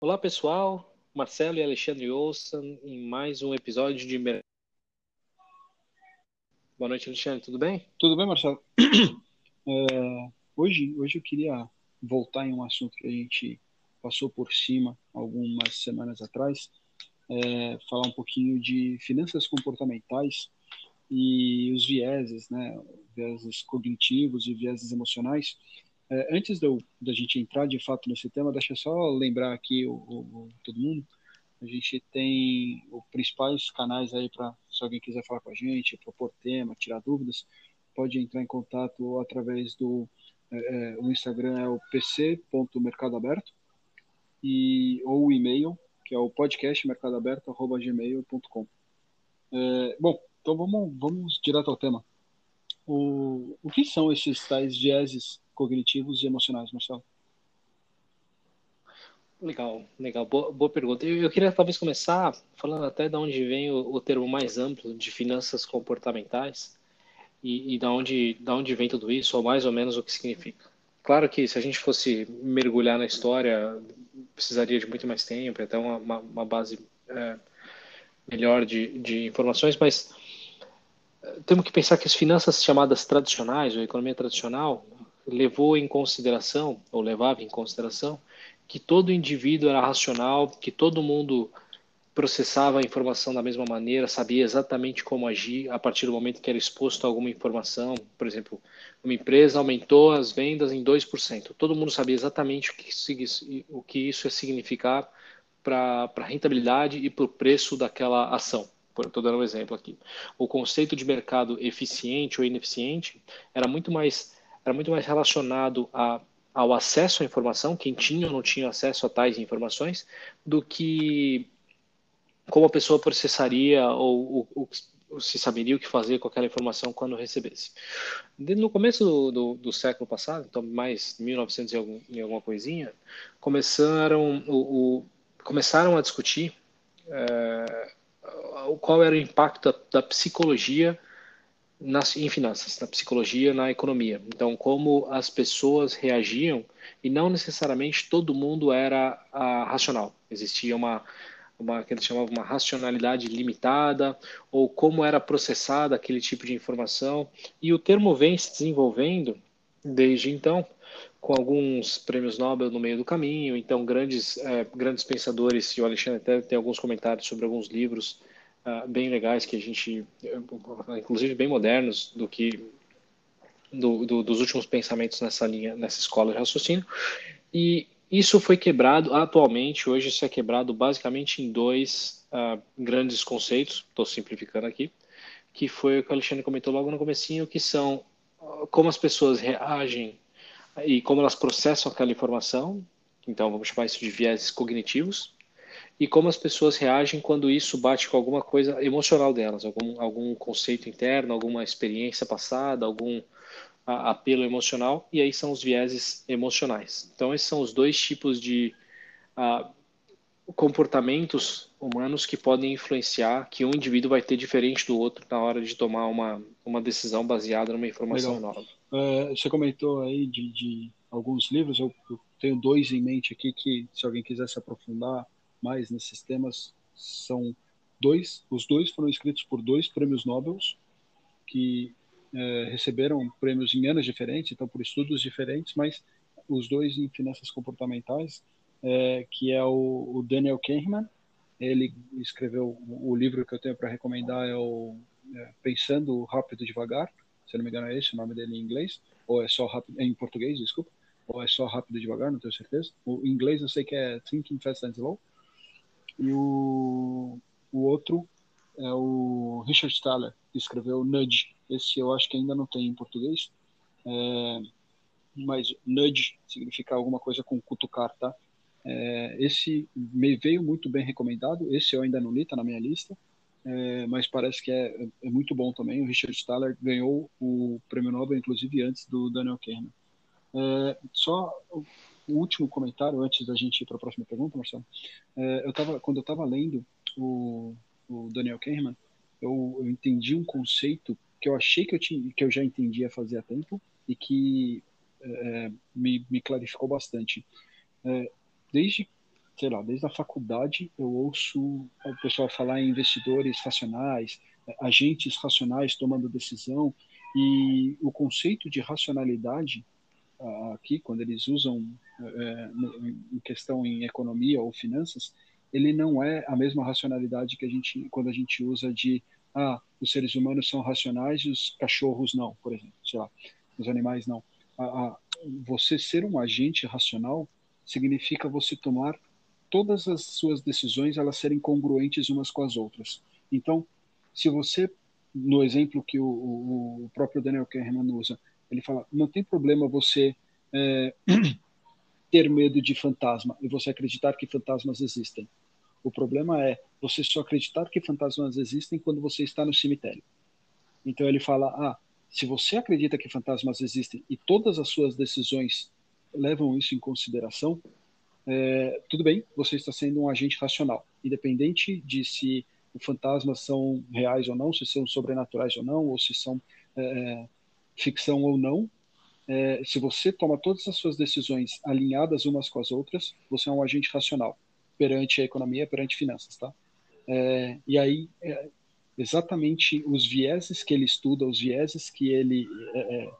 Olá, pessoal. Marcelo e Alexandre Olson em mais um episódio de. Boa noite, Alexandre. Tudo bem? Tudo bem, Marcelo? É, hoje, hoje eu queria voltar em um assunto que a gente passou por cima algumas semanas atrás, é, falar um pouquinho de finanças comportamentais e os vieses, né, vieses cognitivos e vieses emocionais. É, antes da gente entrar de fato nesse tema, deixa eu só lembrar aqui o, o, todo mundo, a gente tem os principais canais aí para se alguém quiser falar com a gente, propor tema, tirar dúvidas, pode entrar em contato através do é, é o Instagram é o pc.mercadoaberto e ou o e-mail que é o podcastmercadoaberto@gmail.com. É, bom, então vamos vamos direto ao tema. O, o que são esses tais vieses cognitivos e emocionais, Marcelo? Legal, legal, boa, boa pergunta. Eu, eu, queria talvez começar falando até de onde vem o, o termo mais amplo de finanças comportamentais e, e da onde, onde vem tudo isso, ou mais ou menos o que significa. Claro que se a gente fosse mergulhar na história, precisaria de muito mais tempo, até uma, uma, uma base é, melhor de, de informações, mas é, temos que pensar que as finanças chamadas tradicionais, ou economia tradicional, levou em consideração, ou levava em consideração, que todo indivíduo era racional, que todo mundo processava a informação da mesma maneira, sabia exatamente como agir a partir do momento que era exposto a alguma informação. Por exemplo, uma empresa aumentou as vendas em 2%. Todo mundo sabia exatamente o que, o que isso ia significar para a rentabilidade e para o preço daquela ação. Estou dando um exemplo aqui. O conceito de mercado eficiente ou ineficiente era muito mais era muito mais relacionado a, ao acesso à informação, quem tinha ou não tinha acesso a tais informações, do que como a pessoa processaria ou, ou, ou, se saberia o que fazer com aquela informação quando recebesse. No começo do, do, do século passado, então mais 1900 e, algum, e alguma coisinha, começaram, o, começaram a discutir é, qual era o impacto da, da psicologia nas, em finanças, na psicologia, na economia. Então, como as pessoas reagiam e não necessariamente todo mundo era a, racional. Existia uma, uma que eles chamavam uma racionalidade limitada ou como era processada aquele tipo de informação. E o termo vem se desenvolvendo desde então com alguns prêmios Nobel no meio do caminho. Então, grandes, é, grandes pensadores, e o Alexandre até tem alguns comentários sobre alguns livros uh, bem legais que a gente, inclusive bem modernos do que do, do, dos últimos pensamentos nessa linha, nessa escola de raciocínio. E isso foi quebrado atualmente. Hoje isso é quebrado basicamente em dois uh, grandes conceitos. Estou simplificando aqui, que foi o que o Alexandre comentou logo no comecinho, que são uh, como as pessoas reagem e como elas processam aquela informação. Então vamos chamar isso de viés cognitivos e como as pessoas reagem quando isso bate com alguma coisa emocional delas, algum, algum conceito interno, alguma experiência passada, algum a, apelo emocional, e aí são os vieses emocionais. Então, esses são os dois tipos de a, comportamentos humanos que podem influenciar que um indivíduo vai ter diferente do outro na hora de tomar uma, uma decisão baseada numa informação Legal. nova. É, você comentou aí de, de alguns livros, eu, eu tenho dois em mente aqui que, se alguém quiser se aprofundar, mais nesses temas são dois, os dois foram escritos por dois prêmios Nobel que é, receberam prêmios em anos diferentes, então por estudos diferentes, mas os dois em finanças comportamentais, é, que é o, o, Daniel Kahneman, ele escreveu o, livro que eu tenho para recomendar é o é, Pensando Rápido Devagar, se não me engano é esse o nome dele em inglês, ou é só rápido, em português, desculpa, ou é só Rápido Devagar, não tenho certeza. O inglês eu sei que é Thinking Fast and Slow, e o, o outro é o Richard Thaler, que escreveu Nudge. Esse eu acho que ainda não tem em português, é, mas Nudge significa alguma coisa com cutucar, tá? É, esse me veio muito bem recomendado, esse eu ainda não li, tá na minha lista, é, mas parece que é, é, muito bom também. O Richard Thaler ganhou o prêmio Nobel, inclusive, antes do Daniel Kahneman. É, só o último comentário antes da gente ir para a próxima pergunta, Marcelo. É, eu tava, quando eu estava lendo o, o, Daniel Kahneman, eu, eu, entendi um conceito que eu achei que eu, tinha, que eu já entendia fazia tempo e que é, me, me, clarificou bastante. É, desde sei lá, desde a faculdade eu ouço o pessoal falar em investidores racionais, agentes racionais tomando decisão, e o conceito de racionalidade aqui, quando eles usam é, em questão em economia ou finanças, ele não é a mesma racionalidade que a gente quando a gente usa de ah, os seres humanos são racionais e os cachorros não, por exemplo, sei lá, os animais não. A, a, você ser um agente racional significa você tomar todas as suas decisões elas serem congruentes umas com as outras. Então, se você, no exemplo que o, o próprio Daniel Kahneman usa, ele fala, não tem problema você é, ter medo de fantasma e você acreditar que fantasmas existem. O problema é você só acreditar que fantasmas existem quando você está no cemitério. Então ele fala, ah, se você acredita que fantasmas existem e todas as suas decisões levam isso em consideração, é, tudo bem, você está sendo um agente racional, independente de se os fantasmas são reais ou não, se são sobrenaturais ou não, ou se são é, ficção ou não. É, se você toma todas as suas decisões alinhadas umas com as outras, você é um agente racional perante a economia, perante finanças, tá? É, e aí, é, exatamente os vieses que ele estuda, os vieses que ele, é,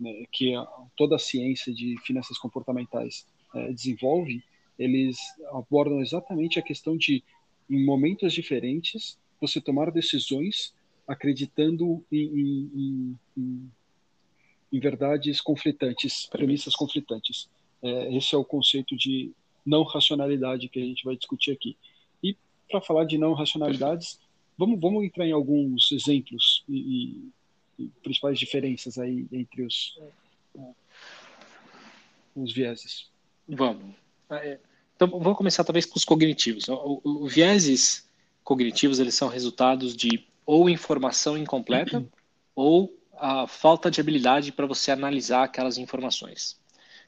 né, que toda a ciência de finanças comportamentais desenvolve, eles abordam exatamente a questão de, em momentos diferentes, você tomar decisões acreditando em, em, em, em verdades conflitantes, premissas conflitantes. É, esse é o conceito de não racionalidade que a gente vai discutir aqui. E para falar de não racionalidades, vamos, vamos entrar em alguns exemplos e, e, e principais diferenças aí entre os, os vieses. Vamos. Ah, é. Então, vou começar talvez com os cognitivos. Os vieses cognitivos, eles são resultados de ou informação incompleta ou a falta de habilidade para você analisar aquelas informações.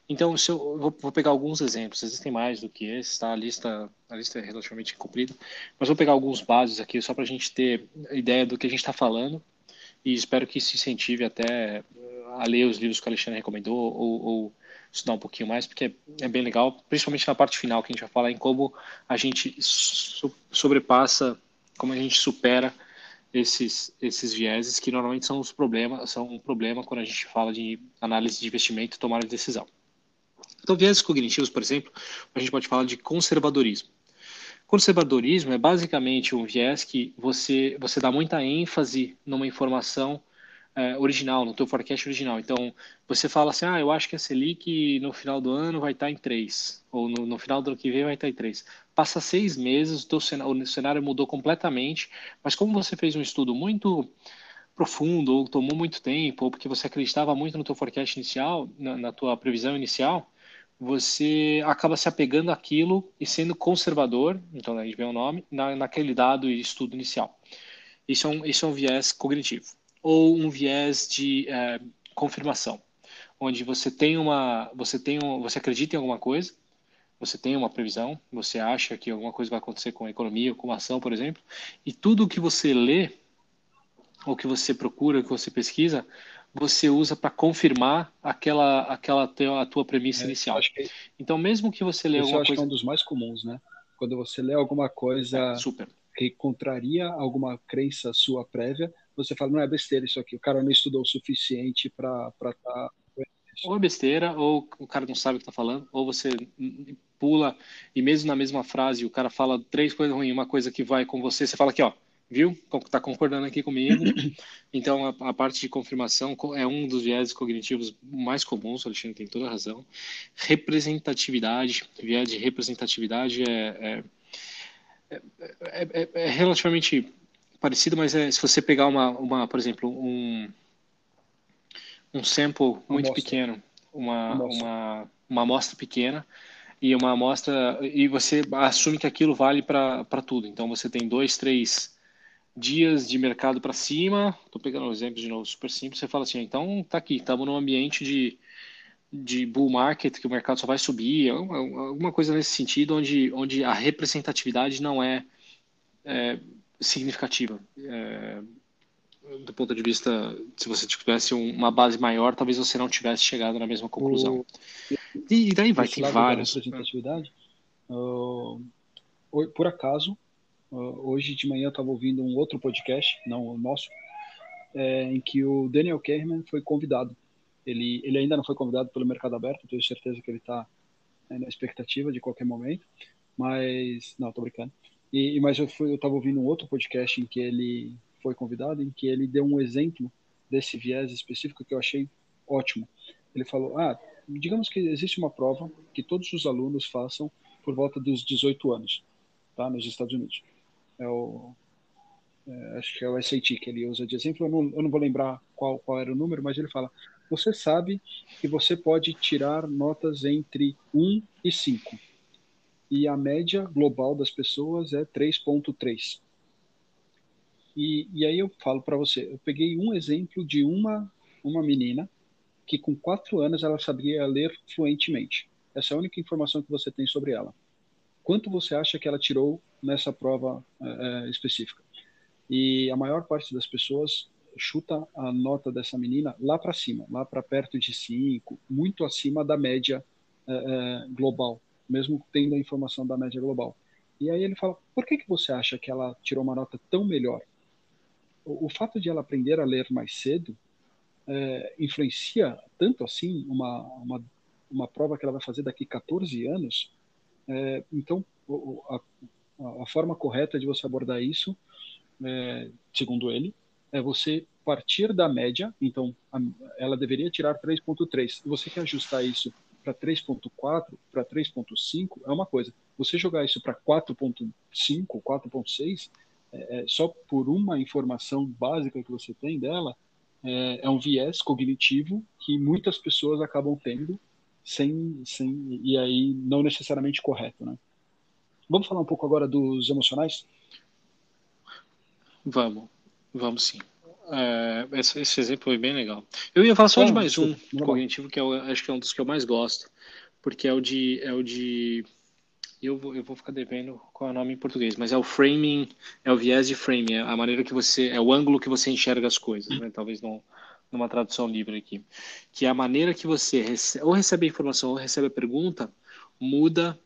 Então, se eu vou, vou, pegar alguns exemplos, existem mais do que esse, tá? A lista, a lista é relativamente comprida, mas vou pegar alguns bases aqui só para a gente ter ideia do que a gente está falando e espero que isso incentive até a ler os livros que o Alexandre recomendou ou, ou estudar um pouquinho mais, porque é bem legal, principalmente na parte final, que a gente vai falar em como a gente sobrepassa, como a gente supera esses, esses vieses que normalmente são os problemas, são um problema quando a gente fala de análise de investimento e tomada de decisão. Então, vieses cognitivos, por exemplo, a gente pode falar de conservadorismo. Conservadorismo é basicamente um viés que você, você dá muita ênfase numa informação é, original, no teu forecast original. Então, você fala assim, ah, eu acho que a Selic no final do ano vai estar em 3, ou no, no final do ano que vem vai estar em 3. Passa seis meses, o, teu cenário, o cenário mudou completamente, mas como você fez um estudo muito profundo, ou tomou muito tempo, ou porque você acreditava muito no teu forecast inicial, na, na tua previsão inicial, você acaba se apegando àquilo e sendo conservador, então a gente vê o nome, na, naquele dado e estudo inicial. Isso é um, isso é um viés cognitivo ou um viés de é, confirmação, onde você tem uma, você tem um, você acredita em alguma coisa, você tem uma previsão, você acha que alguma coisa vai acontecer com a economia, com a ação, por exemplo, e tudo o que você lê, ou que você procura, que você pesquisa, você usa para confirmar aquela, aquela a tua premissa é, inicial. Que, então, mesmo que você lê alguma coisa... que é um dos mais comuns, né? Quando você lê alguma coisa é, que contraria alguma crença sua prévia, você fala, não é besteira isso aqui, o cara não estudou o suficiente para estar. Tá... Ou é besteira, ou o cara não sabe o que está falando, ou você pula e mesmo na mesma frase o cara fala três coisas ruins, uma coisa que vai com você, você fala aqui, ó, viu? Está concordando aqui comigo. Então, a, a, parte de confirmação é um dos viés cognitivos mais comuns, o Alexandre tem toda a razão. Representatividade, viés de representatividade é, é, é, é, é relativamente parecido, mas é, se você pegar uma, uma por exemplo, um, um sample muito pequeno, uma, uma, uma amostra pequena, e uma amostra, e você assume que aquilo vale para tudo. Então você tem dois, três dias de mercado para cima, estou pegando um exemplo de novo super simples, você fala assim, então tá aqui, estamos num ambiente de, de bull market, que o mercado só vai subir, alguma coisa nesse sentido, onde, onde a representatividade não é, é significativa. É, do ponto de vista, se você tivesse uma base maior, talvez você não tivesse chegado na mesma conclusão. O... E daí vai, tem vários. Representatividade, uh, por acaso, hoje de manhã eu estava ouvindo um outro podcast, não o nosso, é, em que o Daniel Kahneman foi convidado. Ele, ele ainda não foi convidado pelo Mercado Aberto, tenho certeza que ele está né, na expectativa de qualquer momento, mas não, estou brincando. E, mas eu estava ouvindo um outro podcast em que ele foi convidado, em que ele deu um exemplo desse viés específico que eu achei ótimo. Ele falou: ah, digamos que existe uma prova que todos os alunos façam por volta dos 18 anos, tá, nos Estados Unidos. É o é, acho que é o SAT que ele usa de exemplo, eu não, eu não vou lembrar qual, qual era o número, mas ele fala: você sabe que você pode tirar notas entre 1 e 5. E a média global das pessoas é 3,3. E, e aí eu falo para você: eu peguei um exemplo de uma, uma menina que com 4 anos ela sabia ler fluentemente. Essa é a única informação que você tem sobre ela. Quanto você acha que ela tirou nessa prova é, específica? E a maior parte das pessoas chuta a nota dessa menina lá para cima, lá para perto de 5, muito acima da média é, global, mesmo tendo a informação da média global. E aí ele fala: por que, que você acha que ela tirou uma nota tão melhor? O, o fato de ela aprender a ler mais cedo é, influencia tanto assim uma, uma, uma prova que ela vai fazer daqui 14 anos? É, então, a, a forma correta de você abordar isso é, segundo ele, é você partir da média, então a, ela deveria tirar 3.3. Você quer ajustar isso para 3.4, para 3.5, é uma coisa. Você jogar isso para 4.5, 4.6, é, só por uma informação básica que você tem dela, é, é, um viés cognitivo que muitas pessoas acabam tendo sem, sem e aí não necessariamente correto, né? Vamos falar um pouco agora dos emocionais? Vamos, vamos sim. É, esse, esse, exemplo foi bem legal. Eu ia falar só de mais um cognitivo que eu acho que é um dos que eu mais gosto, porque é o de é o de eu vou, eu vou ficar devendo qual é o nome em português, mas é o framing, é o viés de framing, é a maneira que você, é o ângulo que você enxerga as coisas, né? Talvez não numa tradução livre aqui, que é a maneira que você recebe, ou recebe a informação ou recebe a pergunta muda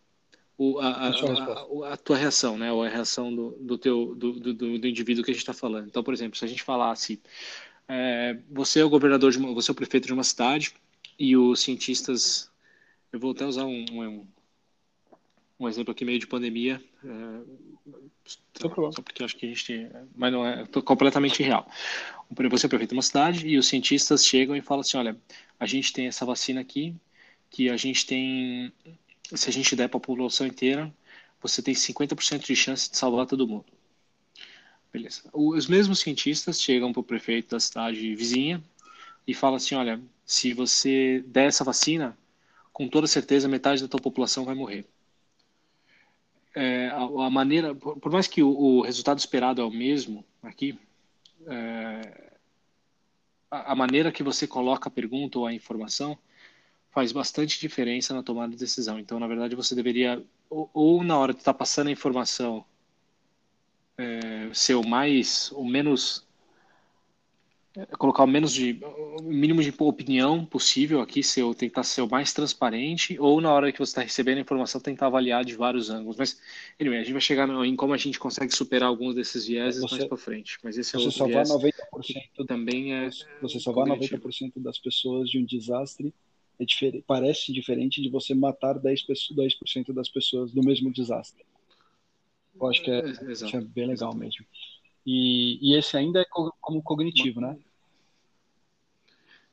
o, a, a, a, tua reação, né? Ou a reação do, do teu do, do, do indivíduo que a gente está falando. Então, por exemplo, se a gente falasse, é, você é o governador de uma, você é o prefeito de uma cidade e os cientistas, eu vou até usar um, um, um exemplo aqui meio de pandemia, é, só, só porque acho que a gente, mas não é completamente real. Você é o prefeito de uma cidade e os cientistas chegam e falam assim, olha, a gente tem essa vacina aqui que a gente tem se a gente der para a população inteira, você tem 50% de chance de salvar todo mundo. Beleza. Os mesmos cientistas chegam para o prefeito da cidade vizinha e falam assim: olha, se você der essa vacina, com toda certeza metade da tua população vai morrer. É, a, a, maneira, por, por mais que o, o, resultado esperado é o mesmo aqui, é, a, a maneira que você coloca a pergunta ou a informação faz bastante diferença na tomada de decisão. Então, na verdade, você deveria, ou, ou na hora de estar tá passando a informação, é, ser o mais, o menos, é, colocar o menos de, o mínimo de opinião possível aqui, ser, tentar ser o mais transparente, ou na hora que você está recebendo a informação, tentar avaliar de vários ângulos. Mas, anyway, a gente vai chegar em como a gente consegue superar alguns desses vieses você, mais para frente. Mas esse é você outro viés 90%, também é. Você salvar 90% das pessoas de um desastre é diferente, parece diferente de você matar 10%, 10 das pessoas do mesmo desastre. Eu acho que é, é, é bem legal mesmo. E, e, esse ainda é como cognitivo, né?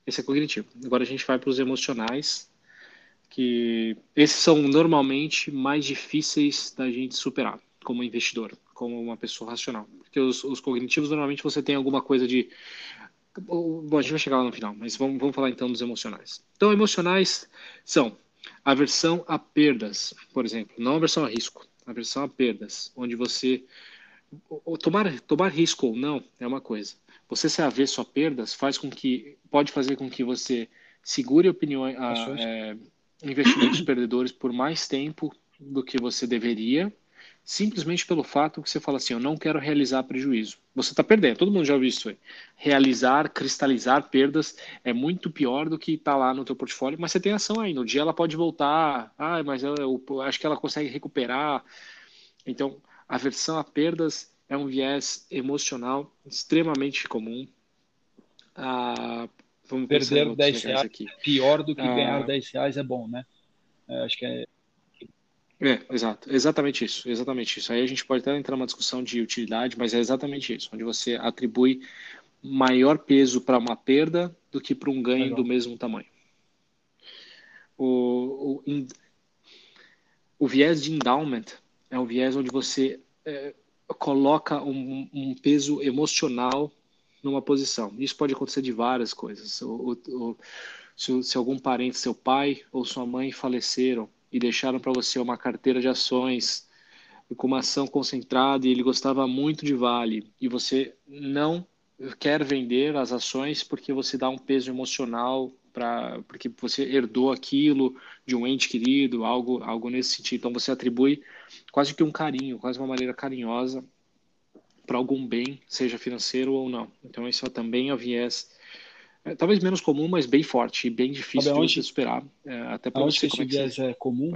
Esse é cognitivo. Agora a gente vai para os emocionais, que esses são normalmente mais difíceis da gente superar como investidor, como uma pessoa racional. Porque os, os cognitivos, normalmente você tem alguma coisa de Bom, a gente vai chegar lá no final, mas vamos, vamos falar então dos emocionais. Então, emocionais são aversão a perdas, por exemplo, não aversão a risco, aversão a perdas, onde você tomar tomar risco ou não é uma coisa. Você ser avesso a perdas faz com que pode fazer com que você segure opiniões, a, é, investimentos perdedores por mais tempo do que você deveria simplesmente pelo fato que você fala assim, eu não quero realizar prejuízo. Você está perdendo, todo mundo já ouviu isso aí. Realizar, cristalizar perdas é muito pior do que estar tá lá no teu portfólio, mas você tem ação aí, no dia ela pode voltar, ah, mas eu, eu, acho que ela consegue recuperar. Então, aversão a perdas é um viés emocional extremamente comum. Ah, vamos Perder 10 reais aqui. pior do que ah, ganhar 10 reais é bom, né? É, acho que é. É, exato, exatamente isso, exatamente isso. Aí a gente pode até entrar numa discussão de utilidade, mas é exatamente isso, onde você atribui maior peso para uma perda do que para um ganho Legal. do mesmo tamanho. O, o, o, viés de endowment é um viés onde você é, coloca um, um, peso emocional numa posição. Isso pode acontecer de várias coisas. O, se, se algum parente, seu pai ou sua mãe faleceram e deixaram para você uma carteira de ações com uma ação concentrada e ele gostava muito de Vale e você não quer vender as ações porque você dá um peso emocional para porque você herdou aquilo de um ente querido, algo algo nesse sentido. Então você atribui quase que um carinho, quase uma maneira carinhosa para algum bem, seja financeiro ou não. Então isso também é o viés é, talvez menos comum, mas bem forte e bem difícil de você superar. É, até para você como é que viés é comum,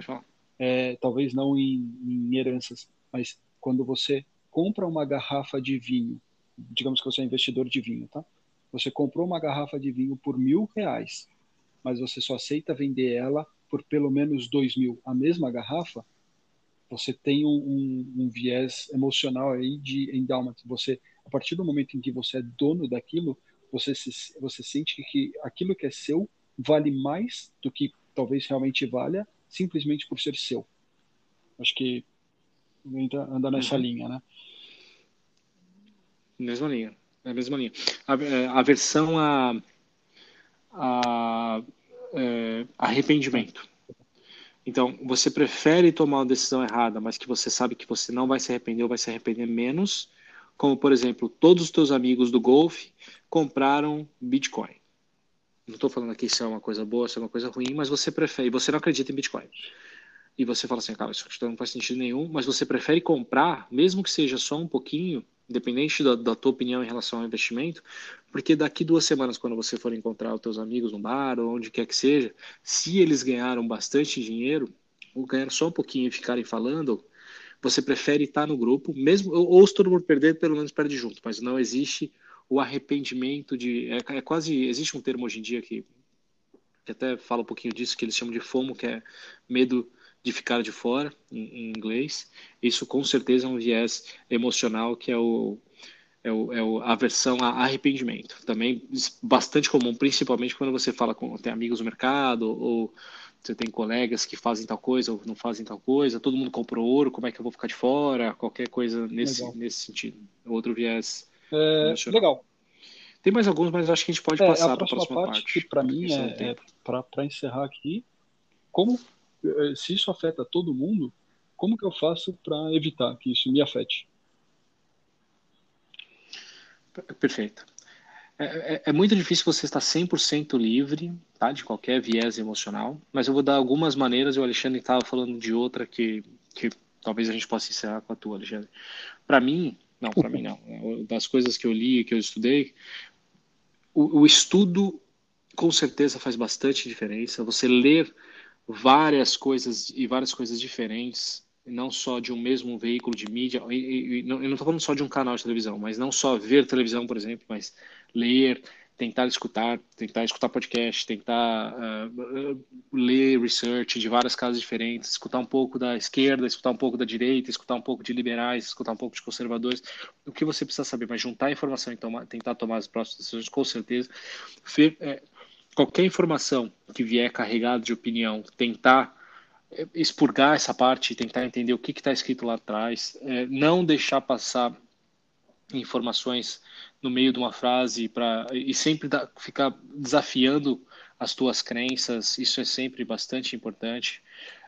é, talvez não em, em heranças, mas quando você compra uma garrafa de vinho, digamos que você é investidor de vinho, tá? Você comprou uma garrafa de vinho por mil reais, mas você só aceita vender ela por pelo menos dois mil. A mesma garrafa, você tem um, um, um, viés emocional aí de endowment. Você, a partir do momento em que você é dono daquilo, você se, você sente que, que aquilo que é seu vale mais do que talvez realmente valha, simplesmente por ser seu. Acho que anda nessa uhum. linha, né? Mesma linha, é a mesma linha. A, é, a versão a, a é, arrependimento. Então, você prefere tomar uma decisão errada, mas que você sabe que você não vai se arrepender ou vai se arrepender menos, como, por exemplo, todos os teus amigos do golfe compraram Bitcoin. Não estou falando aqui se é uma coisa boa, se é uma coisa ruim, mas você prefere, você não acredita em Bitcoin. E você fala assim, cara, isso não faz sentido nenhum, mas você prefere comprar, mesmo que seja só um pouquinho, independente da, da, tua opinião em relação ao investimento, porque daqui duas semanas, quando você for encontrar os teus amigos no bar ou onde quer que seja, se eles ganharam bastante dinheiro, ou ganharam só um pouquinho e ficarem falando, você prefere estar no grupo, mesmo ou se todo mundo perder, pelo menos perde junto, mas não existe o arrependimento de é, é quase existe um termo hoje em dia que, que até fala um pouquinho disso que eles chamam de FOMO, que é medo de ficar de fora, em, em inglês. Isso com certeza é um viés emocional que é o, é, o, é o, a versão a arrependimento. Também bastante comum, principalmente quando você fala com tem amigos no mercado ou você tem colegas que fazem tal coisa ou não fazem tal coisa, todo mundo comprou ouro, como é que eu vou ficar de fora? Qualquer coisa nesse, nesse sentido. Outro viés. É, legal. Tem mais alguns, mas acho que a gente pode é, passar para a próxima parte. parte. Que para mim é, é para encerrar aqui, como eh, se isso afeta todo mundo, como que eu faço para evitar que isso me afete? Perfeito. É, é, é, muito difícil você estar 100% livre tá, de qualquer viés emocional, mas eu vou dar algumas maneiras, e o Alexandre estava falando de outra que, que talvez a gente possa encerrar com a tua, Alexandre. Para mim, não, para mim não. Das coisas que eu li, que eu estudei, o, o estudo com certeza faz bastante diferença. Você ler várias coisas e várias coisas diferentes, não só de um mesmo veículo de mídia. E, e, não, eu não estou falando só de um canal de televisão, mas não só ver televisão, por exemplo, mas ler, tentar escutar, tentar escutar podcast, tentar uh, ler research de várias casas diferentes, escutar um pouco da esquerda, escutar um pouco da direita, escutar um pouco de liberais, escutar um pouco de conservadores, o que você precisa saber, mas juntar informação e tomar, tentar tomar as próximas decisões, com certeza. É, qualquer informação que vier carregada de opinião, tentar eh, expurgar essa parte, tentar entender o que está escrito lá atrás, é, não deixar passar informações no meio de uma frase para e sempre ficar desafiando as tuas crenças, isso é sempre bastante importante.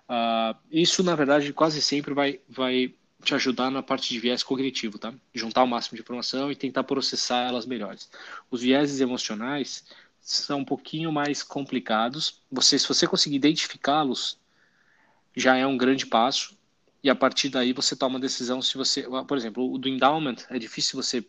Uh, isso, na verdade, quase sempre vai, vai te ajudar na parte de viés cognitivo, tá? Juntar o máximo de informação e tentar processar elas melhores. Os vieses emocionais, são um pouquinho mais complicados. Você, se você conseguir identificá-los, já é um grande passo. E a partir daí você toma uma decisão se você, por exemplo, o do endowment é difícil você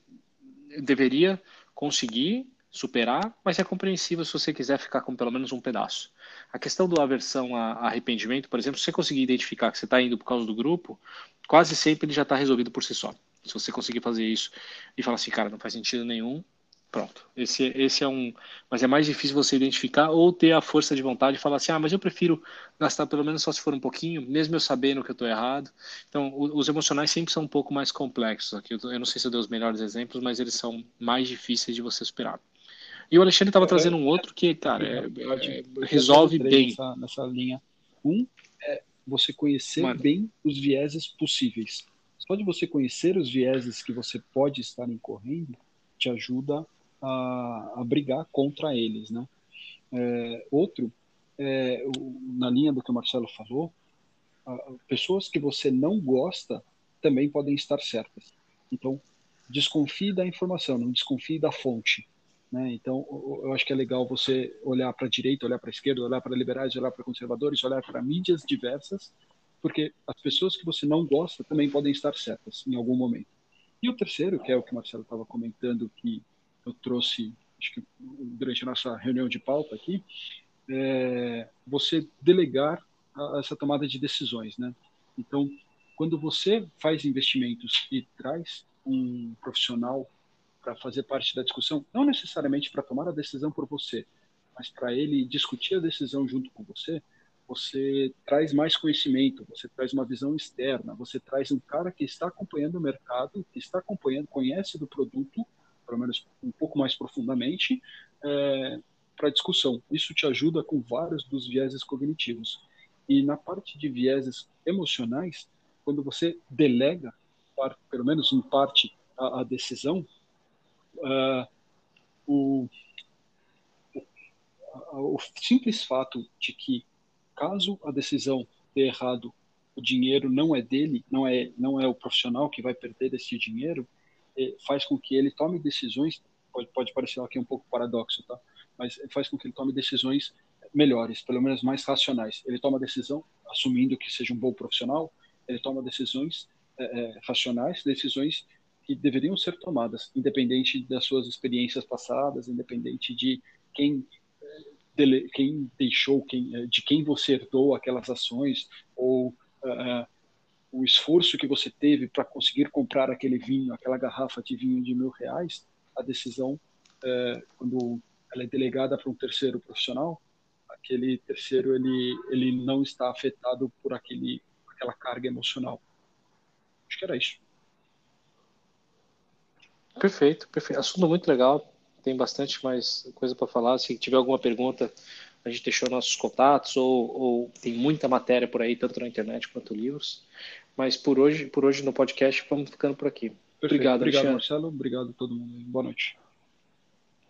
deveria conseguir superar, mas é compreensível se você quiser ficar com pelo menos um pedaço. A questão do aversão a arrependimento, por exemplo, se você conseguir identificar que você está indo por causa do grupo, quase sempre ele já está resolvido por si só. Se você conseguir fazer isso e falar assim, cara, não faz sentido nenhum, pronto. Esse, esse é um. Mas é mais difícil você identificar ou ter a força de vontade e falar assim, ah, mas eu prefiro gastar pelo menos só se for um pouquinho, mesmo eu sabendo que eu estou errado. Então, os emocionais sempre são um pouco mais complexos aqui. Eu não sei se eu dei os melhores exemplos, mas eles são mais difíceis de você superar. E o Alexandre estava é, trazendo um outro que, cara, é, é, resolve bem. Nessa, nessa, linha. Um é você conhecer Mano. bem os vieses possíveis. Só de você conhecer os vieses que você pode estar incorrendo, te ajuda a, a brigar contra eles, né? É, outro, é, na linha do que o Marcelo falou, pessoas que você não gosta também podem estar certas. Então, desconfie da informação, não desconfie da fonte. Né? Então, eu acho que é legal você olhar para a direita, olhar para a esquerda, olhar para liberais, olhar para conservadores, olhar para mídias diversas, porque as pessoas que você não gosta também podem estar certas em algum momento. E o terceiro, que é o que o Marcelo estava comentando, que eu trouxe acho que durante a nossa reunião de pauta aqui, é você delegar a, essa tomada de decisões, né? Então, quando você faz investimentos e traz um profissional para fazer parte da discussão, não necessariamente para tomar a decisão por você, mas para ele discutir a decisão junto com você, você traz mais conhecimento, você traz uma visão externa, você traz um cara que está acompanhando o mercado, que está acompanhando, conhece do produto, pelo menos um pouco mais profundamente, é, para discussão. Isso te ajuda com vários dos vieses cognitivos. E na parte de vieses emocionais, quando você delega, pelo menos em parte, a, a decisão, uh, o, o, o simples fato de que, caso a decisão dê errado, o dinheiro não é dele, não é, não é o profissional que vai perder esse dinheiro, faz com que ele tome decisões, pode, pode parecer aqui um pouco paradoxo, tá? mas faz com que ele tome decisões melhores, pelo menos mais racionais. Ele toma decisão, assumindo que seja um bom profissional, ele toma decisões é, racionais, decisões que deveriam ser tomadas, independente das suas experiências passadas, independente de quem quem deixou, quem, de quem você herdou aquelas ações ou o esforço que você teve para conseguir comprar aquele vinho, aquela garrafa de vinho de mil reais, a decisão, uh, quando ela é delegada para um terceiro profissional, aquele terceiro ele ele não está afetado por aquele aquela carga emocional. Acho que era isso. Perfeito, perfeito. Assunto muito legal. Tem bastante mais coisa para falar. Se tiver alguma pergunta, a gente deixou nossos contatos ou, ou, tem muita matéria por aí, tanto na internet quanto livros. Mas por hoje, por hoje no podcast, vamos ficando por aqui. Perfeito. Obrigado, obrigado Marcelo. Obrigado a todo mundo. Boa noite.